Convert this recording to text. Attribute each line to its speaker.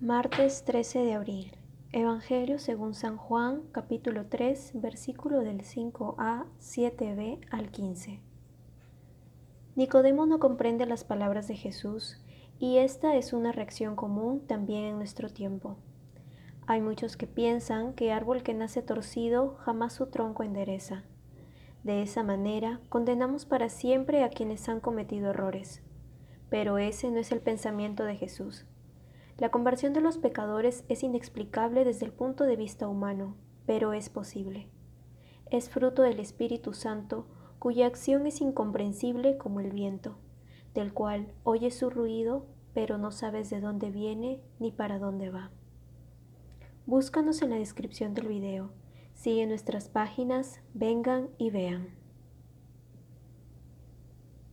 Speaker 1: Martes 13 de abril. Evangelio según San Juan, capítulo 3, versículo del 5a, 7b al 15. Nicodemo no comprende las palabras de Jesús y esta es una reacción común también en nuestro tiempo. Hay muchos que piensan que árbol que nace torcido jamás su tronco endereza. De esa manera condenamos para siempre a quienes han cometido errores. Pero ese no es el pensamiento de Jesús. La conversión de los pecadores es inexplicable desde el punto de vista humano, pero es posible. Es fruto del Espíritu Santo, cuya acción es incomprensible como el viento, del cual oyes su ruido, pero no sabes de dónde viene ni para dónde va. Búscanos en la descripción del video. Sigue nuestras páginas, vengan y vean.